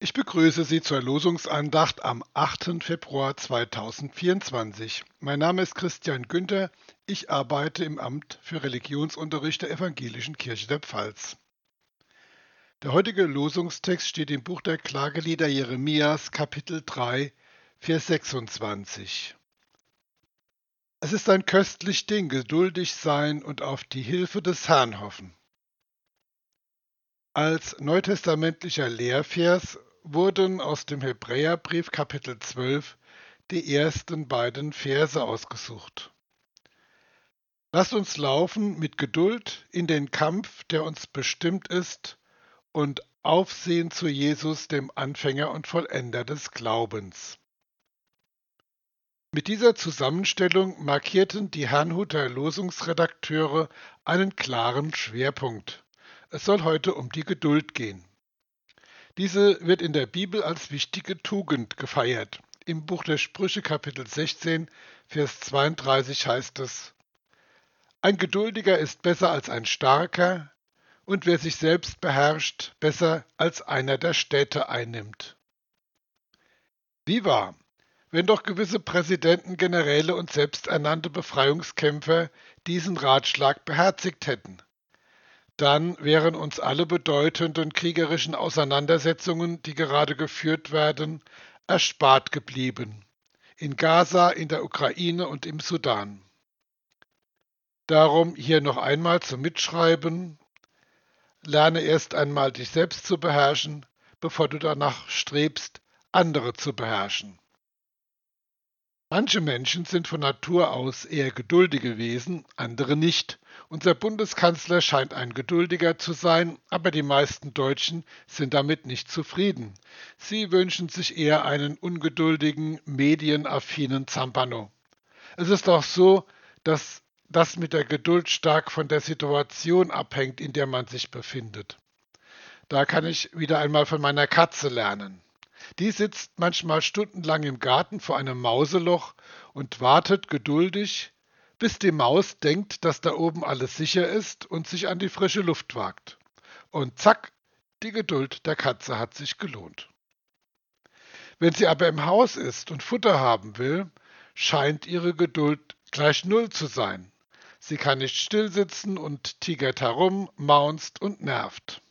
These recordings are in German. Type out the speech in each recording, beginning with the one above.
Ich begrüße Sie zur Losungsandacht am 8. Februar 2024. Mein Name ist Christian Günther. Ich arbeite im Amt für Religionsunterricht der Evangelischen Kirche der Pfalz. Der heutige Losungstext steht im Buch der Klagelieder Jeremias, Kapitel 3, Vers 26. Es ist ein köstlich Ding, geduldig sein und auf die Hilfe des Herrn hoffen. Als neutestamentlicher Lehrvers wurden aus dem Hebräerbrief Kapitel 12 die ersten beiden Verse ausgesucht. Lasst uns laufen mit Geduld in den Kampf, der uns bestimmt ist, und aufsehen zu Jesus, dem Anfänger und Vollender des Glaubens. Mit dieser Zusammenstellung markierten die Herrnhuter Losungsredakteure einen klaren Schwerpunkt. Es soll heute um die Geduld gehen. Diese wird in der Bibel als wichtige Tugend gefeiert. Im Buch der Sprüche Kapitel 16, Vers 32 heißt es, Ein Geduldiger ist besser als ein Starker, und wer sich selbst beherrscht, besser als einer der Städte einnimmt. Wie wahr? wenn doch gewisse Präsidenten, Generäle und selbsternannte Befreiungskämpfer diesen Ratschlag beherzigt hätten. Dann wären uns alle bedeutenden kriegerischen Auseinandersetzungen, die gerade geführt werden, erspart geblieben. In Gaza, in der Ukraine und im Sudan. Darum hier noch einmal zum Mitschreiben. Lerne erst einmal dich selbst zu beherrschen, bevor du danach strebst, andere zu beherrschen. Manche Menschen sind von Natur aus eher geduldige Wesen, andere nicht. Unser Bundeskanzler scheint ein geduldiger zu sein, aber die meisten Deutschen sind damit nicht zufrieden. Sie wünschen sich eher einen ungeduldigen, medienaffinen Zampano. Es ist auch so, dass das mit der Geduld stark von der Situation abhängt, in der man sich befindet. Da kann ich wieder einmal von meiner Katze lernen. Die sitzt manchmal stundenlang im Garten vor einem Mauseloch und wartet geduldig, bis die Maus denkt, dass da oben alles sicher ist und sich an die frische Luft wagt. Und zack, die Geduld der Katze hat sich gelohnt. Wenn sie aber im Haus ist und Futter haben will, scheint ihre Geduld gleich Null zu sein. Sie kann nicht stillsitzen und tigert herum, maunzt und nervt.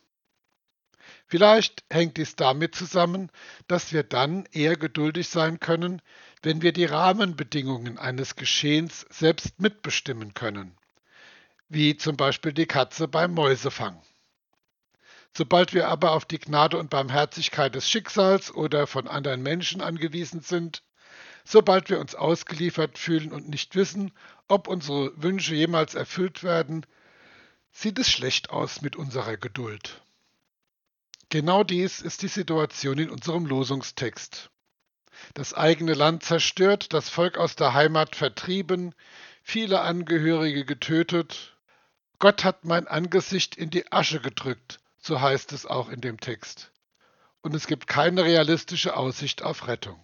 Vielleicht hängt dies damit zusammen, dass wir dann eher geduldig sein können, wenn wir die Rahmenbedingungen eines Geschehens selbst mitbestimmen können, wie zum Beispiel die Katze beim Mäusefang. Sobald wir aber auf die Gnade und Barmherzigkeit des Schicksals oder von anderen Menschen angewiesen sind, sobald wir uns ausgeliefert fühlen und nicht wissen, ob unsere Wünsche jemals erfüllt werden, sieht es schlecht aus mit unserer Geduld. Genau dies ist die Situation in unserem Losungstext. Das eigene Land zerstört, das Volk aus der Heimat vertrieben, viele Angehörige getötet. Gott hat mein Angesicht in die Asche gedrückt, so heißt es auch in dem Text. Und es gibt keine realistische Aussicht auf Rettung.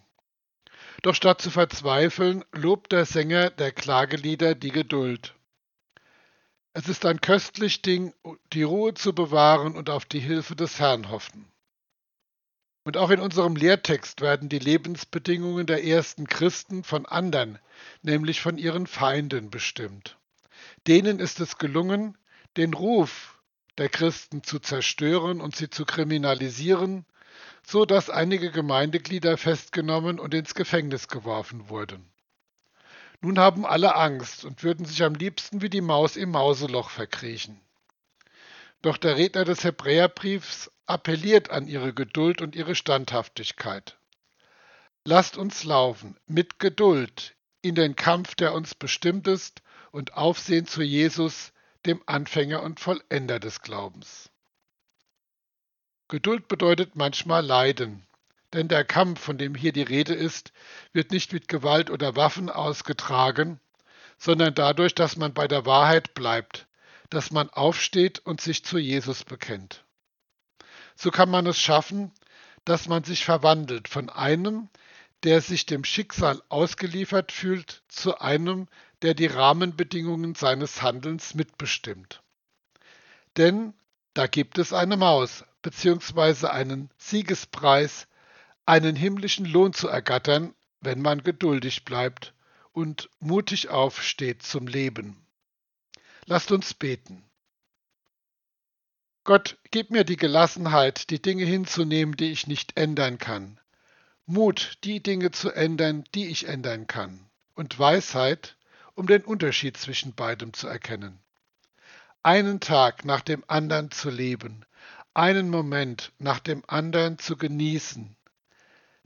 Doch statt zu verzweifeln, lobt der Sänger der Klagelieder die Geduld. Es ist ein köstlich Ding, die Ruhe zu bewahren und auf die Hilfe des Herrn hoffen. Und auch in unserem Lehrtext werden die Lebensbedingungen der ersten Christen von anderen, nämlich von ihren Feinden, bestimmt. Denen ist es gelungen, den Ruf der Christen zu zerstören und sie zu kriminalisieren, so dass einige Gemeindeglieder festgenommen und ins Gefängnis geworfen wurden. Nun haben alle Angst und würden sich am liebsten wie die Maus im Mauseloch verkriechen. Doch der Redner des Hebräerbriefs appelliert an ihre Geduld und ihre Standhaftigkeit. Lasst uns laufen mit Geduld in den Kampf, der uns bestimmt ist, und aufsehen zu Jesus, dem Anfänger und Vollender des Glaubens. Geduld bedeutet manchmal Leiden, denn der Kampf, von dem hier die Rede ist, wird nicht mit Gewalt oder Waffen ausgetragen, sondern dadurch, dass man bei der Wahrheit bleibt, dass man aufsteht und sich zu Jesus bekennt. So kann man es schaffen, dass man sich verwandelt von einem, der sich dem Schicksal ausgeliefert fühlt, zu einem, der die Rahmenbedingungen seines Handelns mitbestimmt. Denn da gibt es eine Maus, bzw. einen Siegespreis, einen himmlischen Lohn zu ergattern, wenn man geduldig bleibt und mutig aufsteht zum Leben. Lasst uns beten. Gott, gib mir die Gelassenheit, die Dinge hinzunehmen, die ich nicht ändern kann, Mut, die Dinge zu ändern, die ich ändern kann, und Weisheit, um den Unterschied zwischen beidem zu erkennen. Einen Tag nach dem anderen zu leben, einen Moment nach dem anderen zu genießen,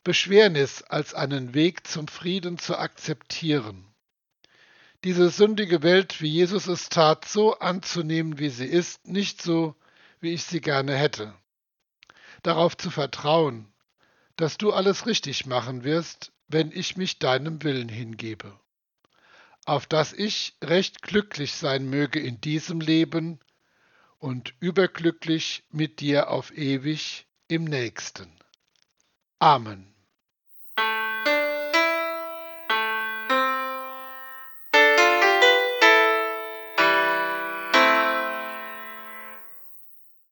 Beschwernis als einen Weg zum Frieden zu akzeptieren. Diese sündige Welt, wie Jesus es tat, so anzunehmen, wie sie ist, nicht so, wie ich sie gerne hätte. Darauf zu vertrauen, dass du alles richtig machen wirst, wenn ich mich deinem Willen hingebe. Auf dass ich recht glücklich sein möge in diesem Leben und überglücklich mit dir auf ewig im nächsten. Amen.